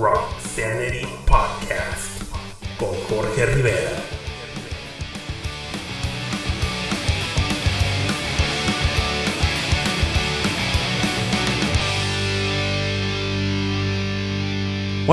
Rock Sanity Podcast con Jorge Rivera.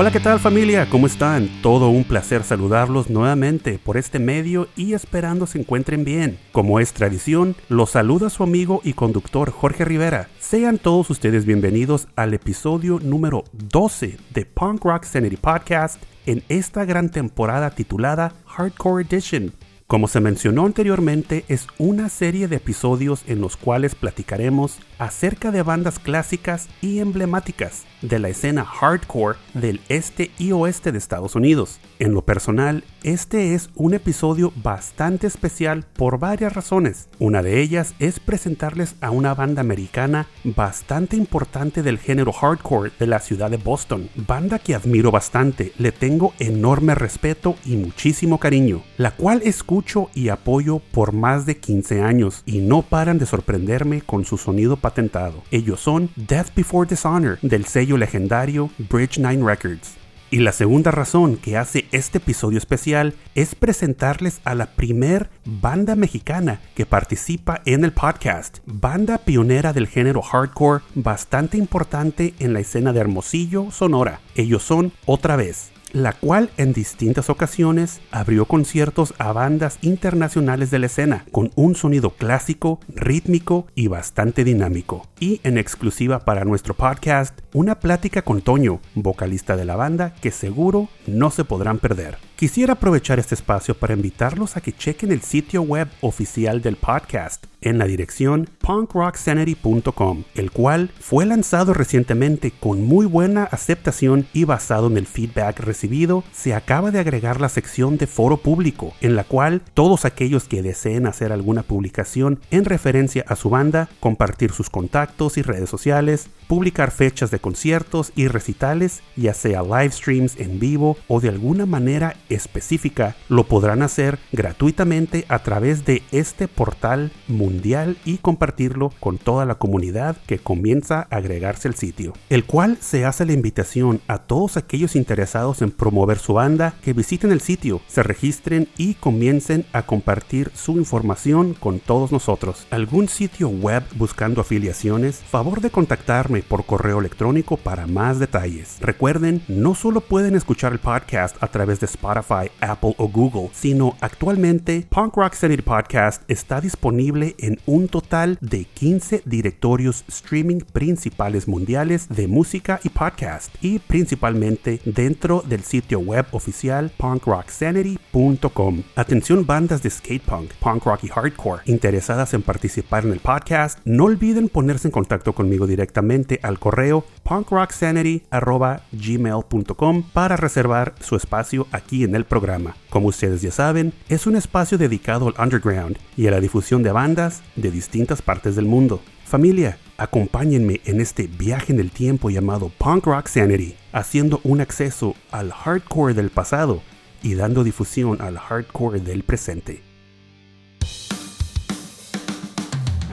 Hola, ¿qué tal familia? ¿Cómo están? Todo un placer saludarlos nuevamente por este medio y esperando se encuentren bien. Como es tradición, los saluda su amigo y conductor Jorge Rivera. Sean todos ustedes bienvenidos al episodio número 12 de Punk Rock Sanity Podcast en esta gran temporada titulada Hardcore Edition. Como se mencionó anteriormente, es una serie de episodios en los cuales platicaremos acerca de bandas clásicas y emblemáticas de la escena hardcore del este y oeste de Estados Unidos. En lo personal, este es un episodio bastante especial por varias razones. Una de ellas es presentarles a una banda americana bastante importante del género hardcore de la ciudad de Boston, banda que admiro bastante, le tengo enorme respeto y muchísimo cariño, la cual escucho y apoyo por más de 15 años y no paran de sorprenderme con su sonido patentado. Ellos son Death Before Dishonor del sello legendario Bridge 9 Records. Y la segunda razón que hace este episodio especial es presentarles a la primer banda mexicana que participa en el podcast, banda pionera del género hardcore bastante importante en la escena de Hermosillo, Sonora. Ellos son Otra vez la cual en distintas ocasiones abrió conciertos a bandas internacionales de la escena, con un sonido clásico, rítmico y bastante dinámico. Y en exclusiva para nuestro podcast, una plática con Toño, vocalista de la banda, que seguro no se podrán perder. Quisiera aprovechar este espacio para invitarlos a que chequen el sitio web oficial del podcast en la dirección punkrocksanity.com, el cual fue lanzado recientemente con muy buena aceptación y basado en el feedback recibido, se acaba de agregar la sección de foro público, en la cual todos aquellos que deseen hacer alguna publicación en referencia a su banda, compartir sus contactos y redes sociales, publicar fechas de conciertos y recitales, ya sea live streams en vivo o de alguna manera específica, lo podrán hacer gratuitamente a través de este portal mundial y compartirlo con toda la comunidad que comienza a agregarse al sitio, el cual se hace la invitación a todos aquellos interesados en promover su banda que visiten el sitio, se registren y comiencen a compartir su información con todos nosotros. ¿Algún sitio web buscando afiliaciones? Favor de contactarme por correo electrónico para más detalles. Recuerden, no solo pueden escuchar el podcast a través de Spotify, Apple o Google, sino actualmente Punk Rock Sanity Podcast está disponible en un total de 15 directorios streaming principales mundiales de música y podcast y principalmente dentro del sitio web oficial punkrocksanity.com. Atención bandas de skate punk, punk rock y hardcore interesadas en participar en el podcast, no olviden ponerse en contacto conmigo directamente al correo punkrocksanity.gmail.com para reservar su espacio aquí en el programa. Como ustedes ya saben, es un espacio dedicado al underground y a la difusión de bandas de distintas partes del mundo. Familia, acompáñenme en este viaje en el tiempo llamado Punk Rock Sanity, haciendo un acceso al hardcore del pasado y dando difusión al hardcore del presente.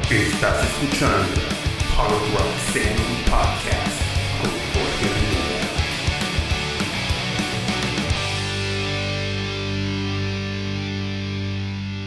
Estás escuchando Punk Rock Sanity Podcast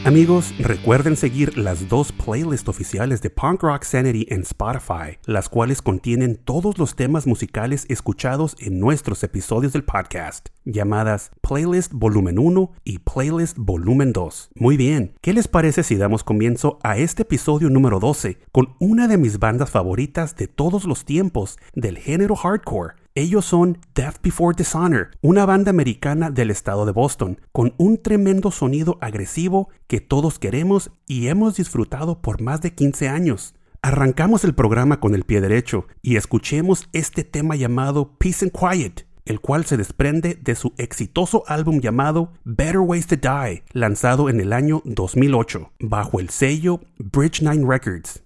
Amigos, recuerden seguir las dos playlists oficiales de Punk Rock Sanity en Spotify, las cuales contienen todos los temas musicales escuchados en nuestros episodios del podcast, llamadas Playlist Volumen 1 y Playlist Volumen 2. Muy bien, ¿qué les parece si damos comienzo a este episodio número 12 con una de mis bandas favoritas de todos los tiempos del género hardcore? Ellos son Death Before Dishonor, una banda americana del estado de Boston, con un tremendo sonido agresivo que todos queremos y hemos disfrutado por más de 15 años. Arrancamos el programa con el pie derecho y escuchemos este tema llamado Peace and Quiet, el cual se desprende de su exitoso álbum llamado Better Ways to Die, lanzado en el año 2008, bajo el sello Bridge 9 Records.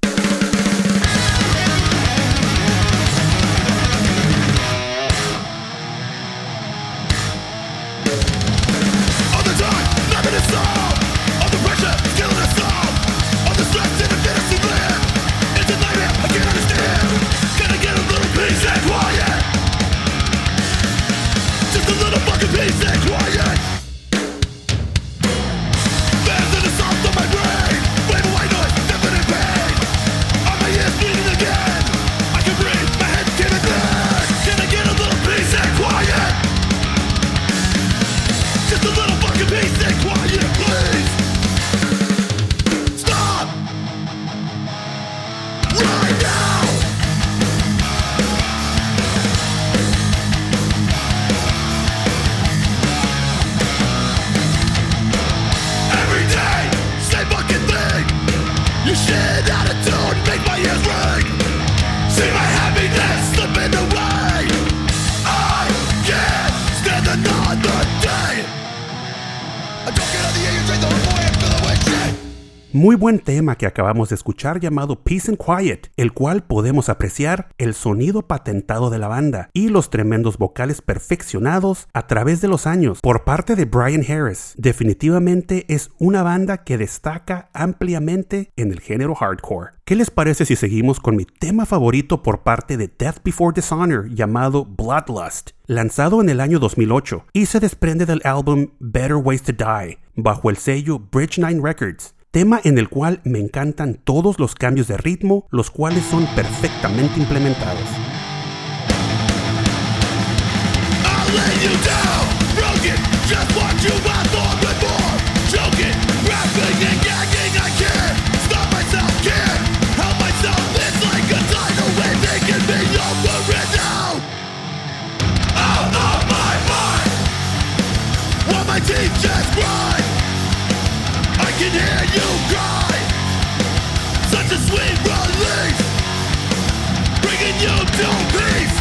Buen tema que acabamos de escuchar llamado Peace and Quiet, el cual podemos apreciar el sonido patentado de la banda y los tremendos vocales perfeccionados a través de los años por parte de Brian Harris. Definitivamente es una banda que destaca ampliamente en el género hardcore. ¿Qué les parece si seguimos con mi tema favorito por parte de Death Before Dishonor llamado Bloodlust, lanzado en el año 2008 y se desprende del álbum Better Ways to Die bajo el sello Bridge 9 Records? Tema en el cual me encantan todos los cambios de ritmo, los cuales son perfectamente implementados. Can hear you cry, such a sweet release bringing you to peace.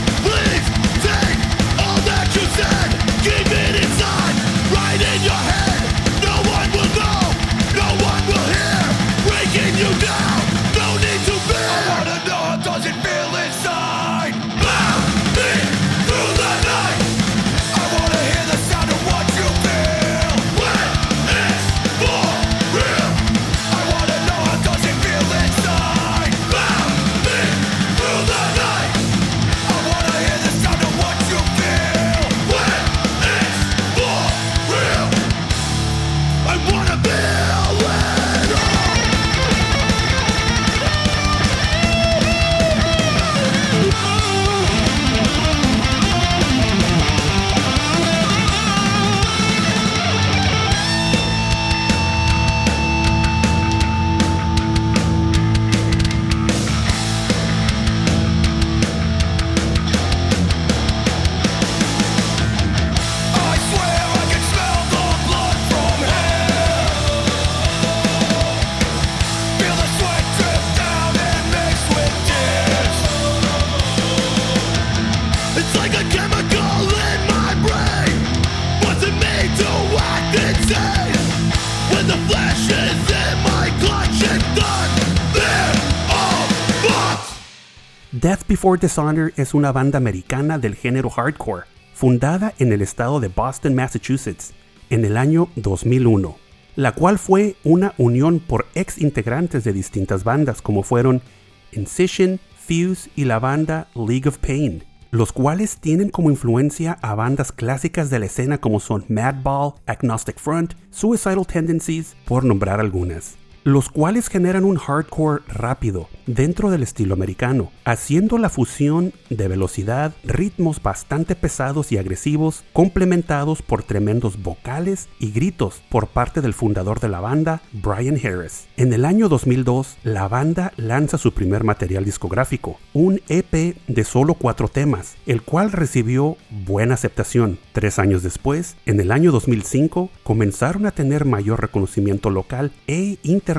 Before Dishonor es una banda americana del género hardcore, fundada en el estado de Boston, Massachusetts, en el año 2001, la cual fue una unión por ex integrantes de distintas bandas como fueron Incision, Fuse y la banda League of Pain, los cuales tienen como influencia a bandas clásicas de la escena como son Madball, Agnostic Front, Suicidal Tendencies, por nombrar algunas los cuales generan un hardcore rápido dentro del estilo americano, haciendo la fusión de velocidad, ritmos bastante pesados y agresivos, complementados por tremendos vocales y gritos por parte del fundador de la banda, Brian Harris. En el año 2002, la banda lanza su primer material discográfico, un EP de solo cuatro temas, el cual recibió buena aceptación. Tres años después, en el año 2005, comenzaron a tener mayor reconocimiento local e internacional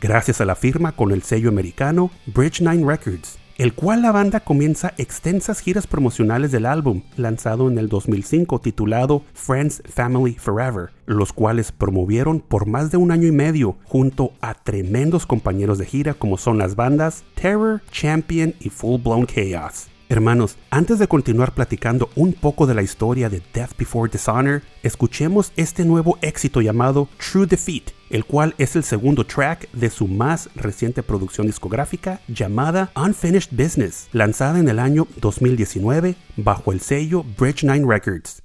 gracias a la firma con el sello americano Bridge 9 Records, el cual la banda comienza extensas giras promocionales del álbum, lanzado en el 2005 titulado Friends Family Forever, los cuales promovieron por más de un año y medio junto a tremendos compañeros de gira como son las bandas Terror, Champion y Full Blown Chaos. Hermanos, antes de continuar platicando un poco de la historia de Death Before Dishonor, escuchemos este nuevo éxito llamado True Defeat, el cual es el segundo track de su más reciente producción discográfica llamada Unfinished Business, lanzada en el año 2019 bajo el sello Bridge 9 Records.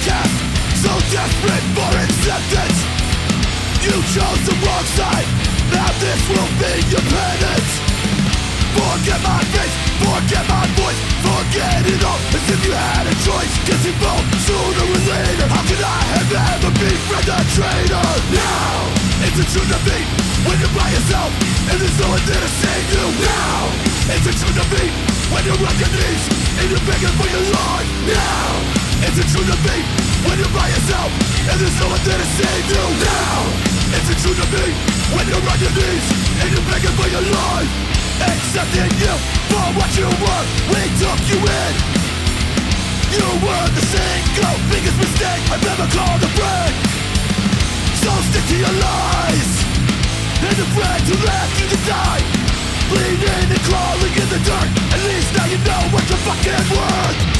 Outcast so desperate for acceptance. You chose the wrong side. Now this will be your penance. Forget my face, forget my voice, forget it all as if you had a choice. Guess you both sooner or later. How could I have ever befriend a traitor? Now it's a true defeat when you're by yourself and there's no one there to save you. Now it's a true defeat when you're on your knees and you're begging for your life. Now it's a true defeat when you're by yourself and there's no one there to save you now. It's the truth of me when you're on your knees and you're begging for your life. Accepting you for what you were, we took you in. You were the single biggest mistake I've ever called a friend. So stick to your lies and the friends who left you to die. Bleeding and crawling in the dirt. At least now you know what you're fucking worth.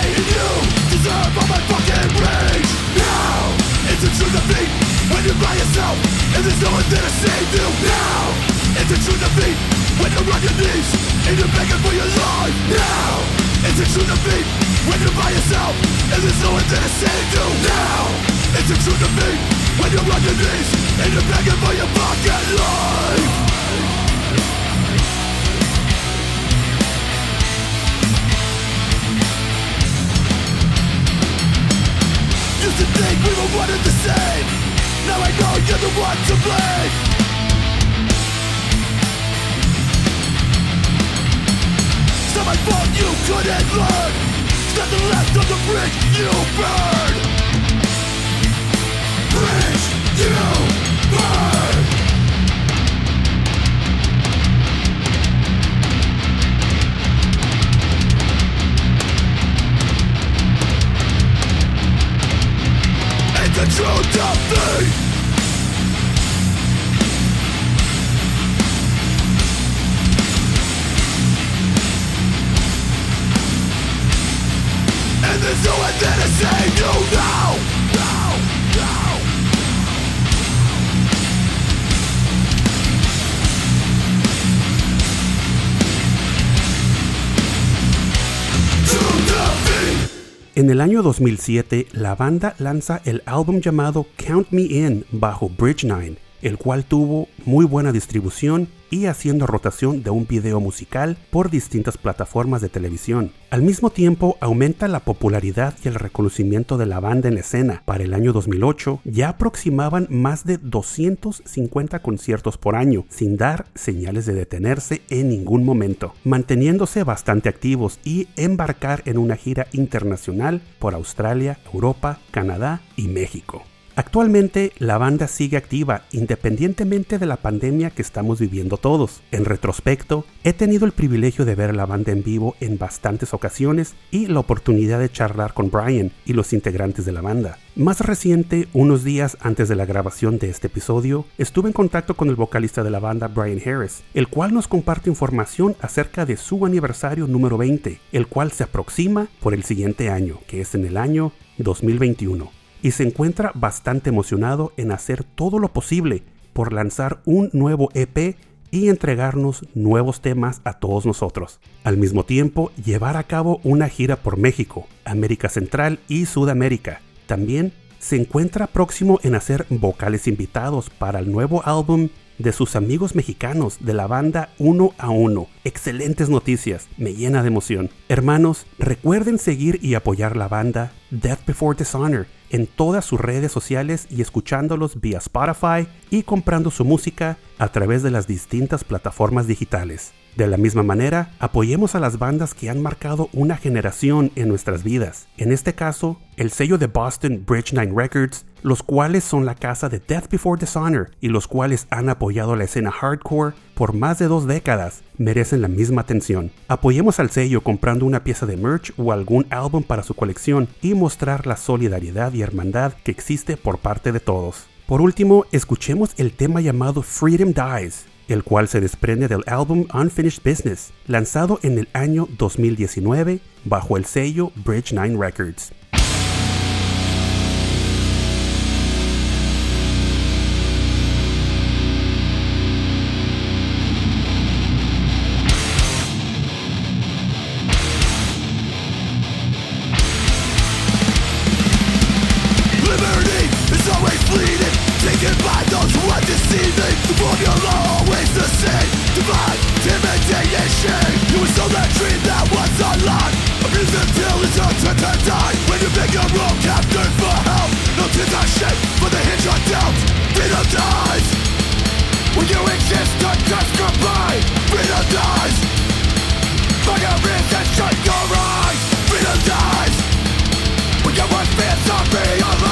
En el año 2007, la banda lanza el álbum llamado Count Me In bajo Bridge 9, el cual tuvo muy buena distribución y haciendo rotación de un video musical por distintas plataformas de televisión. Al mismo tiempo, aumenta la popularidad y el reconocimiento de la banda en escena. Para el año 2008, ya aproximaban más de 250 conciertos por año, sin dar señales de detenerse en ningún momento, manteniéndose bastante activos y embarcar en una gira internacional por Australia, Europa, Canadá y México. Actualmente la banda sigue activa independientemente de la pandemia que estamos viviendo todos. En retrospecto, he tenido el privilegio de ver a la banda en vivo en bastantes ocasiones y la oportunidad de charlar con Brian y los integrantes de la banda. Más reciente, unos días antes de la grabación de este episodio, estuve en contacto con el vocalista de la banda Brian Harris, el cual nos comparte información acerca de su aniversario número 20, el cual se aproxima por el siguiente año, que es en el año 2021 y se encuentra bastante emocionado en hacer todo lo posible por lanzar un nuevo EP y entregarnos nuevos temas a todos nosotros. Al mismo tiempo, llevar a cabo una gira por México, América Central y Sudamérica. También se encuentra próximo en hacer vocales invitados para el nuevo álbum de sus amigos mexicanos de la banda Uno a Uno. Excelentes noticias, me llena de emoción. Hermanos, recuerden seguir y apoyar la banda Death Before Dishonor en todas sus redes sociales y escuchándolos vía Spotify y comprando su música a través de las distintas plataformas digitales. De la misma manera, apoyemos a las bandas que han marcado una generación en nuestras vidas. En este caso, el sello de Boston Bridge 9 Records, los cuales son la casa de Death Before Dishonor y los cuales han apoyado la escena hardcore por más de dos décadas, merecen la misma atención. Apoyemos al sello comprando una pieza de merch o algún álbum para su colección y mostrar la solidaridad y hermandad que existe por parte de todos. Por último, escuchemos el tema llamado Freedom Dies, el cual se desprende del álbum Unfinished Business, lanzado en el año 2019 bajo el sello Bridge 9 Records. formula always the same. Divine intimidation. You were sold that dream that was a lie. Abused until it's your turn to die. When you beg your own captain for help No tears are shed for the hinge on dealt. Freedom dies. When you exist on just goodbye Freedom dies. Fire is and shut your eyes. Freedom dies. When you your worst to be realized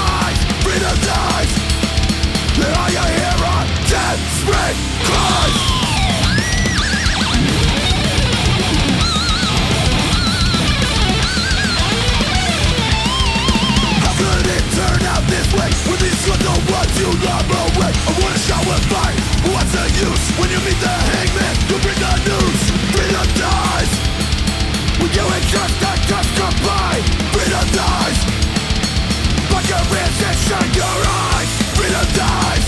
the hangman bring the news, freedom dies When you entrust the trust combined Freedom dies your eyes. Freedom dies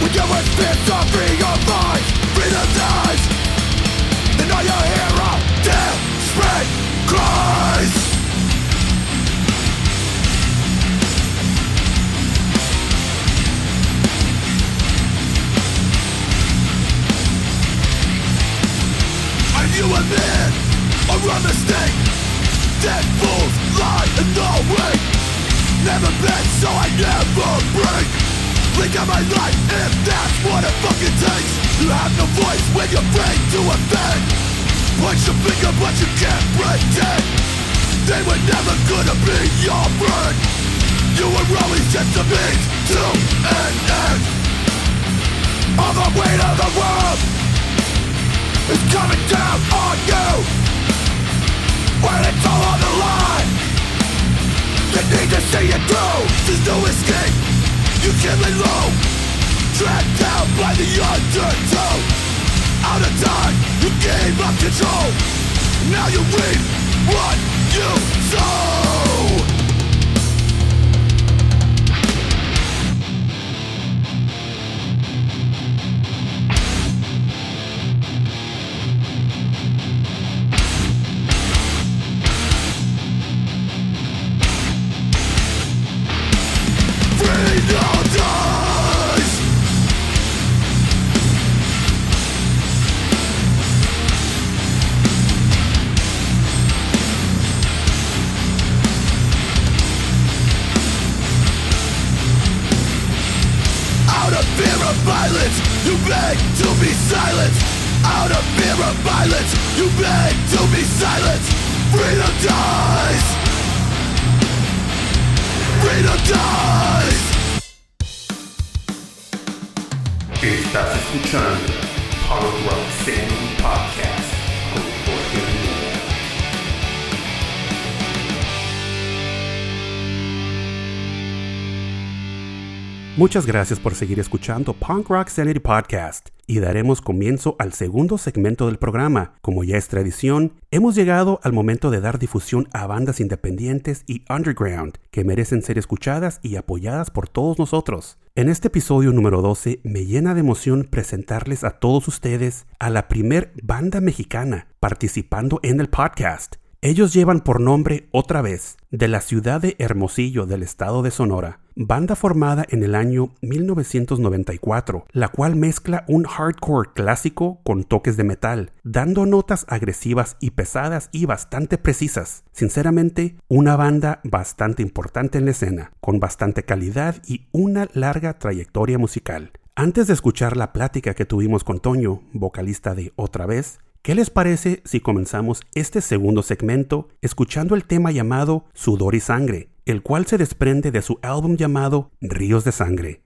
When you are spent a mistake. Dead fools lie in the wake. Never been, so I never break. Blink out my life if that's what it fucking takes. You have no voice when you're afraid to offend. Point your finger, but you can't pretend. They were never gonna be your friend. You were always just a means to an end. All the weight of the world is coming down on you. When it's all on the line, you need to see it through. There's no escape. You can't lay low. Dragged down by the undertow. Out of time, you gave up control. Now you reap what you sow. Muchas gracias por seguir escuchando Punk Rock Sanity Podcast y daremos comienzo al segundo segmento del programa. Como ya es tradición, hemos llegado al momento de dar difusión a bandas independientes y underground que merecen ser escuchadas y apoyadas por todos nosotros. En este episodio número 12 me llena de emoción presentarles a todos ustedes a la primer banda mexicana participando en el podcast. Ellos llevan por nombre otra vez de la ciudad de Hermosillo del estado de Sonora, banda formada en el año 1994, la cual mezcla un hardcore clásico con toques de metal, dando notas agresivas y pesadas y bastante precisas. Sinceramente, una banda bastante importante en la escena, con bastante calidad y una larga trayectoria musical. Antes de escuchar la plática que tuvimos con Toño, vocalista de Otra vez, ¿Qué les parece si comenzamos este segundo segmento escuchando el tema llamado Sudor y Sangre, el cual se desprende de su álbum llamado Ríos de Sangre?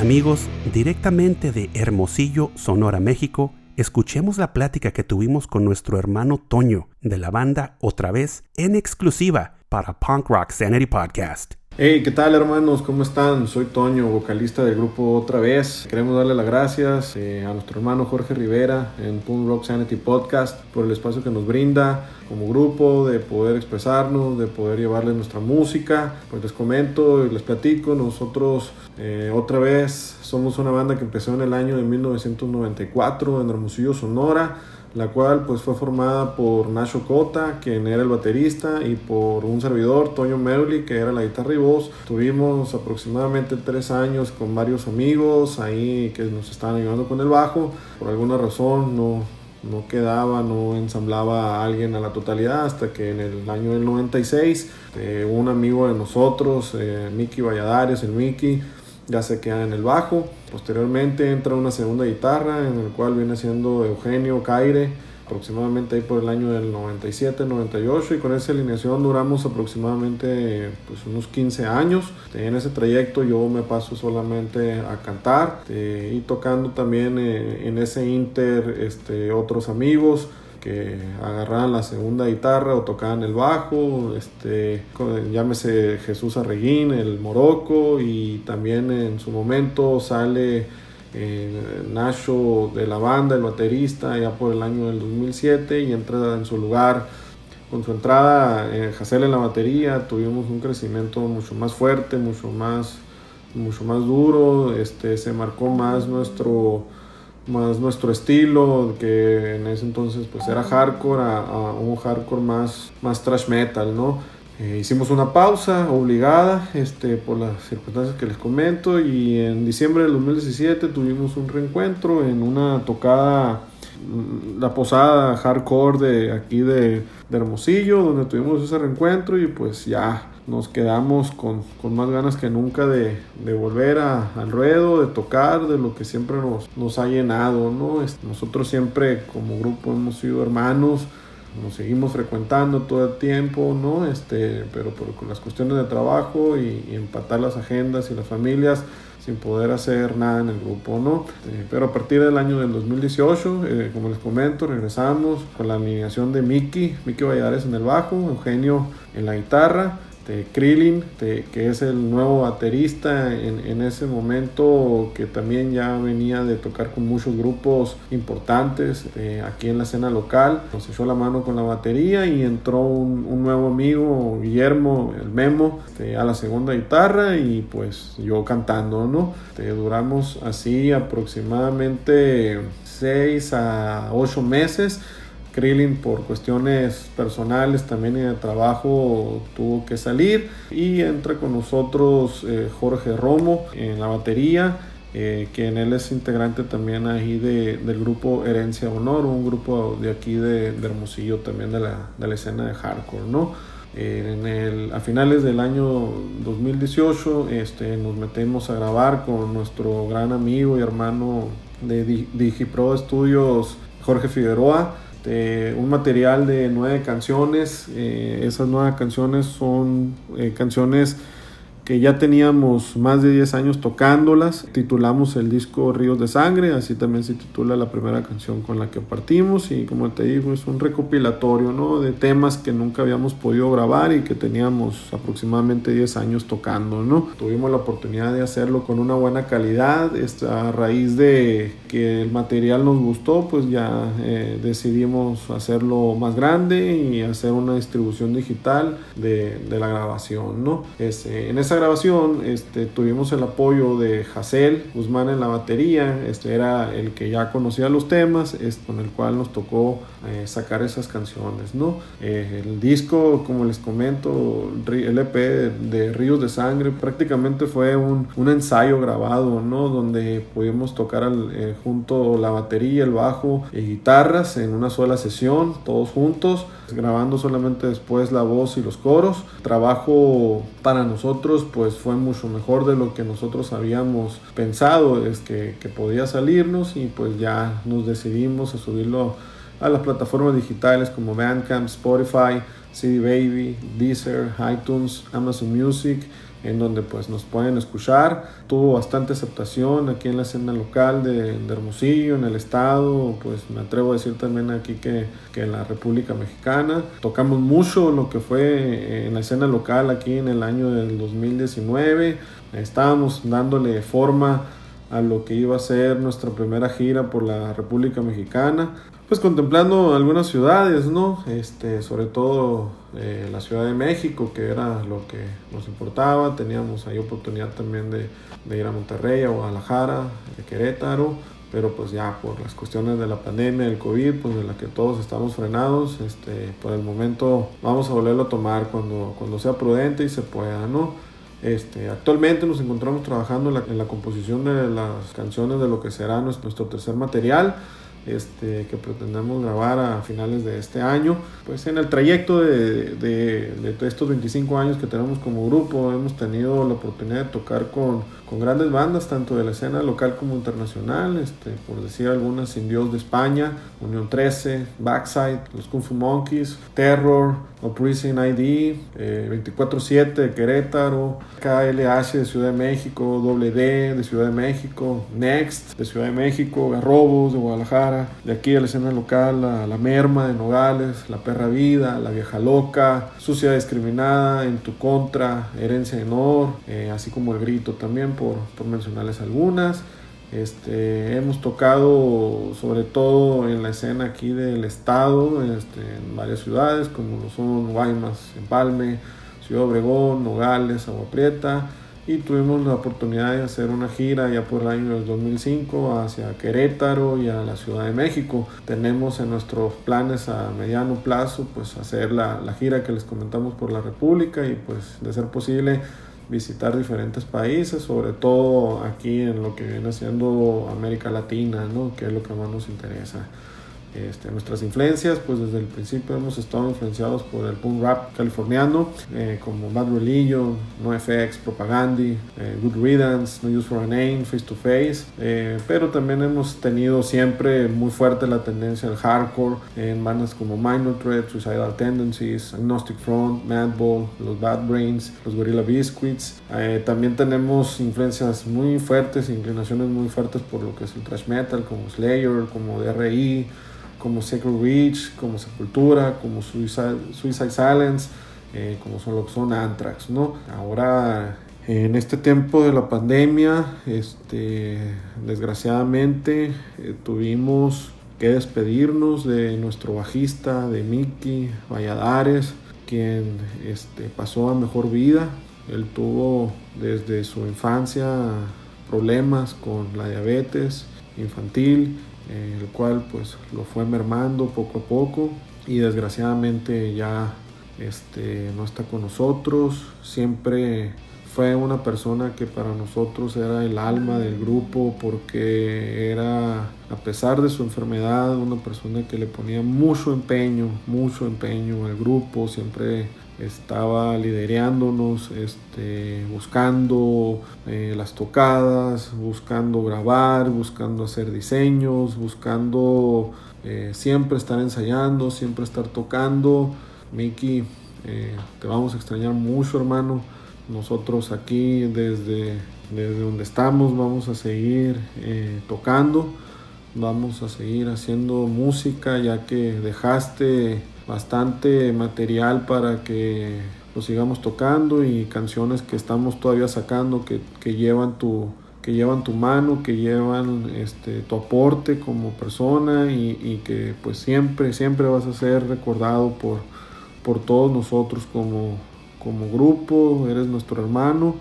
Amigos, directamente de Hermosillo, Sonora, México, escuchemos la plática que tuvimos con nuestro hermano Toño de la banda Otra vez en exclusiva para Punk Rock Sanity Podcast. Hey, ¿qué tal hermanos? ¿Cómo están? Soy Toño, vocalista del grupo Otra vez. Queremos darle las gracias eh, a nuestro hermano Jorge Rivera en Punk Rock Sanity Podcast por el espacio que nos brinda como grupo, de poder expresarnos, de poder llevarles nuestra música. Pues les comento y les platico, nosotros eh, otra vez somos una banda que empezó en el año de 1994 en Hermosillo, Sonora la cual pues fue formada por Nacho Cota, quien era el baterista, y por un servidor, Toño Meuli, que era la guitarra y voz. Tuvimos aproximadamente tres años con varios amigos ahí que nos estaban ayudando con el bajo. Por alguna razón no, no quedaba, no ensamblaba a alguien a la totalidad hasta que en el año del 96 eh, un amigo de nosotros, eh, Miki Valladares, el Miki, ya se queda en el bajo. Posteriormente entra una segunda guitarra en el cual viene siendo Eugenio Caire, aproximadamente ahí por el año del 97, 98 y con esa alineación duramos aproximadamente pues unos 15 años. En ese trayecto yo me paso solamente a cantar eh, y tocando también eh, en ese inter este, otros amigos que agarraban la segunda guitarra o tocaban el bajo, este, llámese Jesús Arreguín, el Morocco, y también en su momento sale eh, Nacho de la banda, el baterista, ya por el año del 2007, y entra en su lugar. Con su entrada en Jacel en la batería tuvimos un crecimiento mucho más fuerte, mucho más, mucho más duro, este, se marcó más nuestro, más nuestro estilo, que en ese entonces pues era hardcore, a, un hardcore más, más trash metal, ¿no? Eh, hicimos una pausa obligada este, por las circunstancias que les comento y en diciembre del 2017 tuvimos un reencuentro en una tocada, mm, la posada hardcore de aquí de, de Hermosillo, donde tuvimos ese reencuentro y pues ya nos quedamos con, con más ganas que nunca de, volver a, al ruedo, de tocar, de lo que siempre nos, nos ha llenado, ¿no? Nosotros siempre como grupo hemos sido hermanos, nos seguimos frecuentando todo el tiempo, ¿no? Este, pero, con las cuestiones de trabajo y, empatar las agendas y las familias sin poder hacer nada en el grupo, ¿no? Eh, pero a partir del año del 2018, eh, como les comento, regresamos con la alineación de Miki, Miki Valladares en el bajo, Eugenio en la guitarra, este, Krillin, que es el nuevo baterista en, ese momento que también ya venía de tocar con muchos grupos importantes este, aquí en la escena local. Nos echó la mano con la batería y entró un, nuevo amigo, Guillermo, el Memo, este, a la segunda guitarra y pues yo cantando, ¿no? duramos así aproximadamente 6 a 8 meses Krillin por cuestiones personales también y de trabajo tuvo que salir y entra con nosotros eh, Jorge Romo en la batería eh, quien él es integrante también ahí de, del grupo Herencia Honor, un grupo de aquí de, Hermosillo también de la, de la, escena de hardcore, ¿no? Eh, en el, a finales del año 2018 este, nos metemos a grabar con nuestro gran amigo y hermano de DigiPro Studios, Jorge Figueroa, este, un material de nueve canciones. Eh, esas nueve canciones son eh, canciones que ya teníamos más de 10 años tocándolas. Titulamos el disco Ríos de Sangre, así también se titula la primera canción con la que partimos y como te digo es un recopilatorio ¿no? de temas que nunca habíamos podido grabar y que teníamos aproximadamente 10 años tocando. ¿no? Tuvimos la oportunidad de hacerlo con una buena calidad, a raíz de que el material nos gustó, pues ya eh, decidimos hacerlo más grande y hacer una distribución digital de, de la grabación. ¿no? en esa grabación este, tuvimos el apoyo de Hassel Guzmán en la batería, este era el que ya conocía los temas, es, con el cual nos tocó eh, sacar esas canciones, ¿no? Eh, el disco, como les comento, el EP de, Ríos de Sangre, prácticamente fue un, un ensayo grabado, ¿no? Donde pudimos tocar al, eh, junto la batería, el bajo y guitarras en una sola sesión, todos juntos, grabando solamente después la voz y los coros. Trabajo para nosotros pues fue mucho mejor de lo que nosotros habíamos pensado, es que podía salirnos y pues ya nos decidimos a subirlo a las plataformas digitales como Bandcamp, Spotify, CD Baby, Deezer, iTunes, Amazon Music en donde pues nos pueden escuchar. Tuvo bastante aceptación aquí en la escena local de, de Hermosillo, en el estado, pues me atrevo a decir también aquí que, que, en la República Mexicana. Tocamos mucho lo que fue en la escena local aquí en el año del 2019. Estábamos dándole forma a lo que iba a ser nuestra primera gira por la República Mexicana pues contemplando algunas ciudades, ¿no? Este, sobre todo la Ciudad de México, que era lo que nos importaba. Teníamos ahí oportunidad también de, de ir a Monterrey, a Guadalajara, a Querétaro, pero pues ya por las cuestiones de la pandemia, del COVID, pues de la que todos estamos frenados, este, por el momento vamos a volverlo a tomar cuando, cuando sea prudente y se pueda, ¿no? Este, actualmente nos encontramos trabajando en la, en la composición de las canciones de lo que será nuestro, nuestro tercer material este, que pretendemos grabar a finales de este año. Pues en el trayecto de, de, de, estos 25 años que tenemos como grupo hemos tenido la oportunidad de tocar con, con grandes bandas, tanto de la escena local como internacional, este, por decir algunas, Dios de España, Unión 13, Backside, los Kung Fu Monkeys, Terror, Operation ID, eh, 24-7 de Querétaro, KLH de Ciudad de México, WD de Ciudad de México, Next de Ciudad de México, Garrobos de Guadalajara, de aquí a la escena local, la, la Merma de Nogales, La Perra Vida, La Vieja Loca, Sucia Discriminada, En Tu Contra, Herencia de Honor, eh, así como El Grito también, por, por mencionarles algunas. Este, hemos tocado sobre todo en la escena aquí del estado, este, en varias ciudades como lo son Guaymas, Empalme, Ciudad Obregón, Nogales, Agua Prieta y tuvimos la oportunidad de hacer una gira ya por el año del 2005 hacia Querétaro y a la Ciudad de México. Tenemos en nuestros planes a mediano plazo pues hacer la, la gira que les comentamos por la República y pues de ser posible visitar diferentes países, sobre todo aquí en lo que viene siendo América Latina, ¿no? que es lo que más nos interesa. Este, nuestras influencias, pues desde el principio hemos estado influenciados por el punk rap californiano, eh, como Bad Religion, NoFX, Propaganda, eh, Good Riddance, No Use for a Name, Face to Face, eh, pero también hemos tenido siempre muy fuerte la tendencia al hardcore en bandas como Minor Threat, Suicidal Tendencies, Agnostic Front, Madball, los Bad Brains, los Gorilla Biscuits. Eh, también tenemos influencias muy fuertes, inclinaciones muy fuertes por lo que es el thrash metal, como Slayer, como DRI como Sacred Reach, como Sepultura, como Suicide, Suicide Silence, eh, como son lo que son Anthrax, ¿no? Ahora, en este tiempo de la pandemia, este, desgraciadamente eh, tuvimos que despedirnos de nuestro bajista, de Mickey Valladares, quien este, pasó a mejor vida. Él tuvo desde su infancia problemas con la diabetes infantil el cual pues lo fue mermando poco a poco y desgraciadamente ya este, no está con nosotros. Siempre fue una persona que para nosotros era el alma del grupo porque era, a pesar de su enfermedad, una persona que le ponía mucho empeño, mucho empeño al grupo, siempre estaba liderándonos, este, buscando eh, las tocadas, buscando grabar, buscando hacer diseños, buscando eh, siempre estar ensayando, siempre estar tocando. Miki, eh, te vamos a extrañar mucho, hermano. Nosotros aquí desde, desde donde estamos vamos a seguir tocando, vamos a seguir haciendo música ya que dejaste bastante material para que lo sigamos tocando y canciones que estamos todavía sacando que, que llevan tu que llevan tu mano, que llevan este, tu aporte como persona y, y, que pues siempre, siempre vas a ser recordado por, por todos nosotros como, como grupo, eres nuestro hermano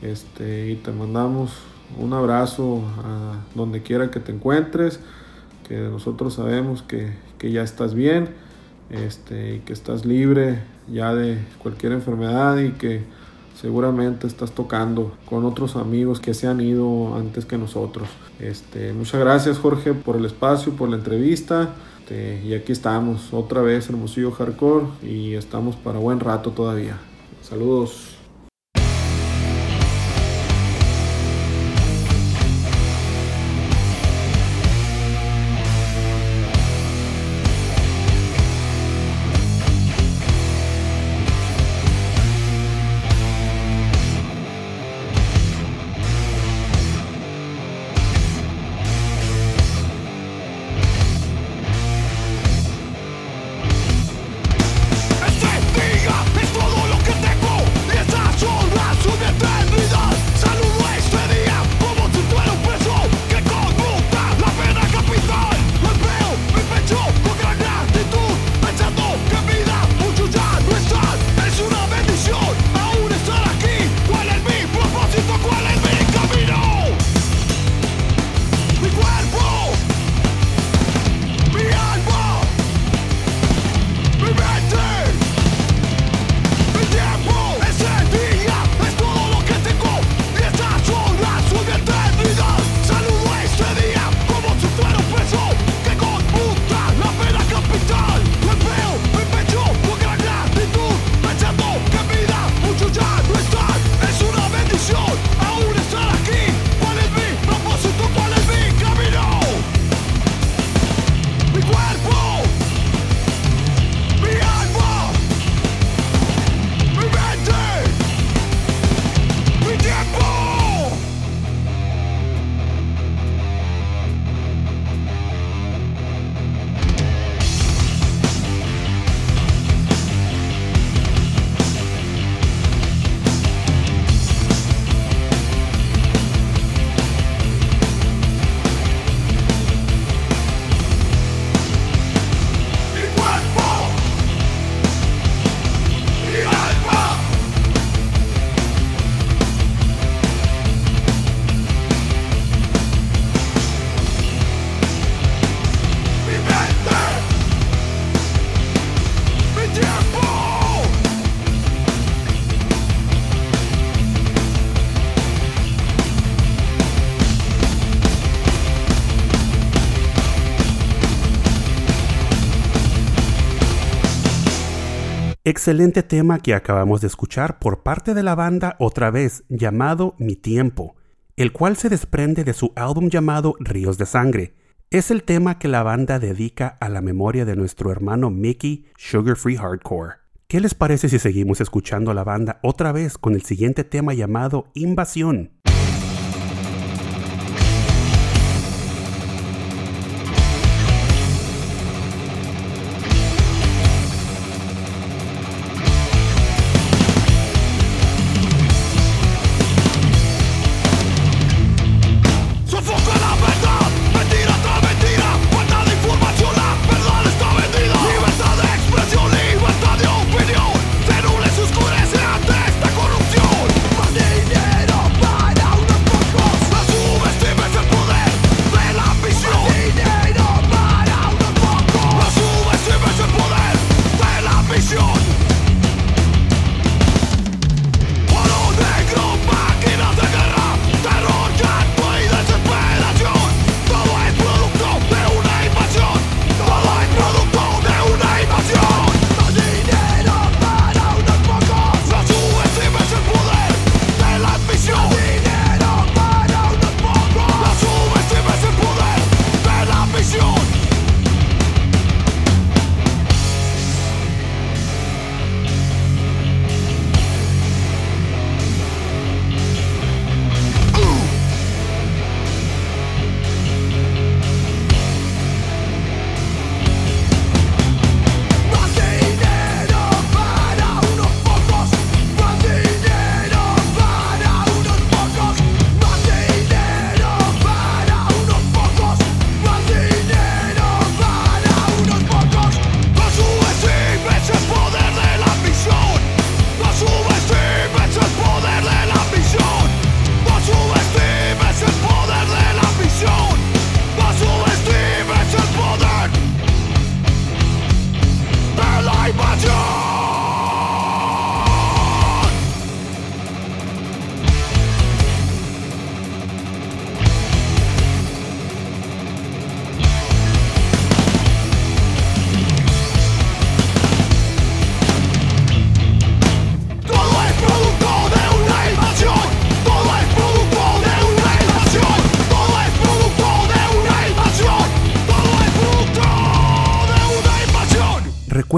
este, y te mandamos un abrazo a donde quiera que te encuentres, que nosotros sabemos que, que ya estás bien este, que estás libre ya de cualquier enfermedad y que seguramente estás tocando con otros amigos que se han ido antes que nosotros. Este, muchas gracias Jorge por el espacio, por la entrevista. Este, y aquí estamos otra vez Hermosillo Hardcore y estamos para buen rato todavía. Saludos. Excelente tema que acabamos de escuchar por parte de la banda otra vez llamado Mi Tiempo, el cual se desprende de su álbum llamado Ríos de Sangre. Es el tema que la banda dedica a la memoria de nuestro hermano Mickey Sugar Free Hardcore. ¿Qué les parece si seguimos escuchando a la banda otra vez con el siguiente tema llamado Invasión?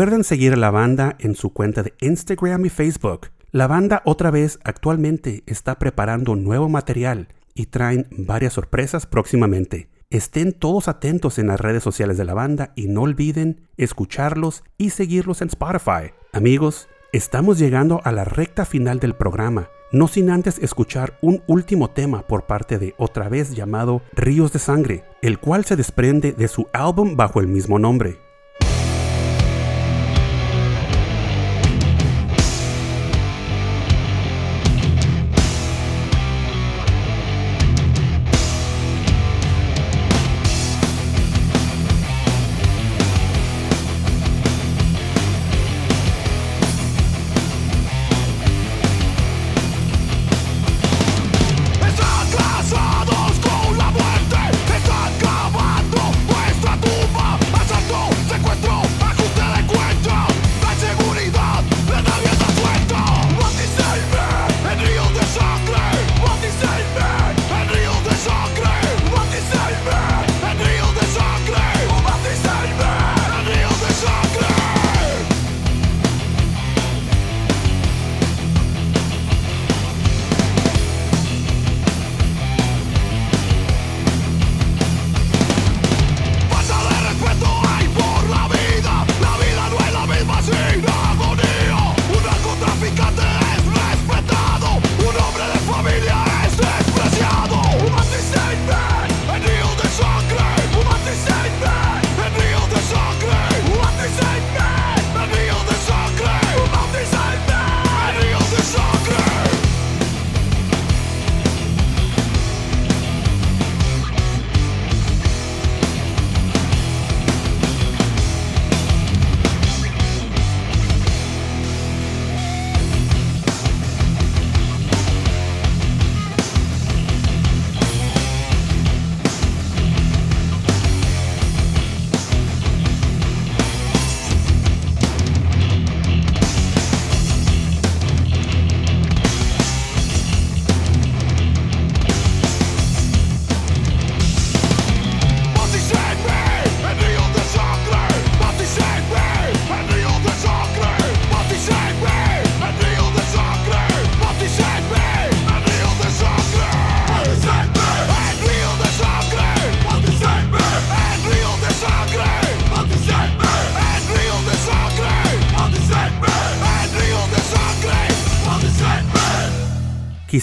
Recuerden seguir a la banda en su cuenta de Instagram y Facebook. La banda otra vez actualmente está preparando nuevo material y traen varias sorpresas próximamente. Estén todos atentos en las redes sociales de la banda y no olviden escucharlos y seguirlos en Spotify. Amigos, estamos llegando a la recta final del programa, no sin antes escuchar un último tema por parte de otra vez llamado Ríos de Sangre, el cual se desprende de su álbum bajo el mismo nombre.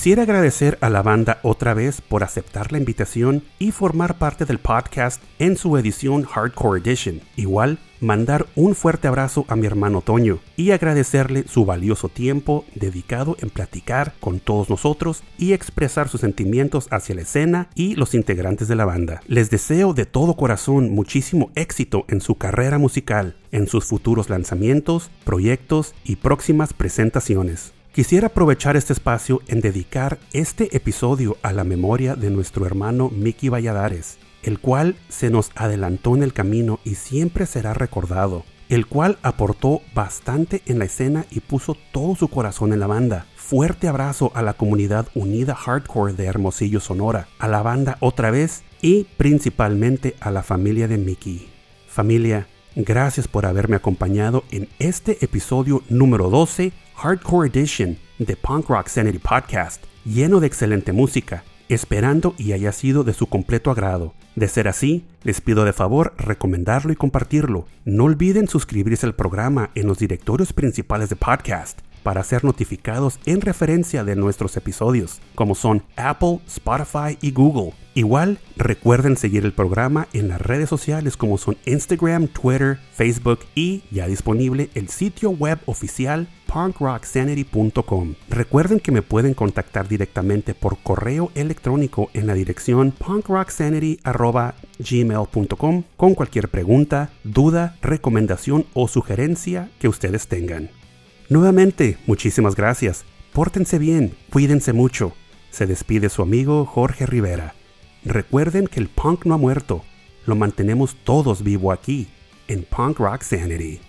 Quisiera agradecer a la banda otra vez por aceptar la invitación y formar parte del podcast en su edición Hardcore Edition. Igual, mandar un fuerte abrazo a mi hermano Toño y agradecerle su valioso tiempo dedicado en platicar con todos nosotros y expresar sus sentimientos hacia la escena y los integrantes de la banda. Les deseo de todo corazón muchísimo éxito en su carrera musical, en sus futuros lanzamientos, proyectos y próximas presentaciones. Quisiera aprovechar este espacio en dedicar este episodio a la memoria de nuestro hermano Mickey Valladares, el cual se nos adelantó en el camino y siempre será recordado, el cual aportó bastante en la escena y puso todo su corazón en la banda. Fuerte abrazo a la comunidad unida hardcore de Hermosillo, Sonora, a la banda otra vez y principalmente a la familia de Mickey. Familia, gracias por haberme acompañado en este episodio número 12 Hardcore Edition de Punk Rock Sanity Podcast, lleno de excelente música, esperando y haya sido de su completo agrado. De ser así, les pido de favor recomendarlo y compartirlo. No olviden suscribirse al programa en los directorios principales de podcast para ser notificados en referencia de nuestros episodios, como son Apple, Spotify y Google. Igual, recuerden seguir el programa en las redes sociales como son Instagram, Twitter, Facebook y ya disponible el sitio web oficial punkrocksanity.com. Recuerden que me pueden contactar directamente por correo electrónico en la dirección punkrocksanity.gmail.com con cualquier pregunta, duda, recomendación o sugerencia que ustedes tengan. Nuevamente, muchísimas gracias. Pórtense bien, cuídense mucho. Se despide su amigo Jorge Rivera. Recuerden que el punk no ha muerto, lo mantenemos todos vivo aquí, en Punk Rock Sanity.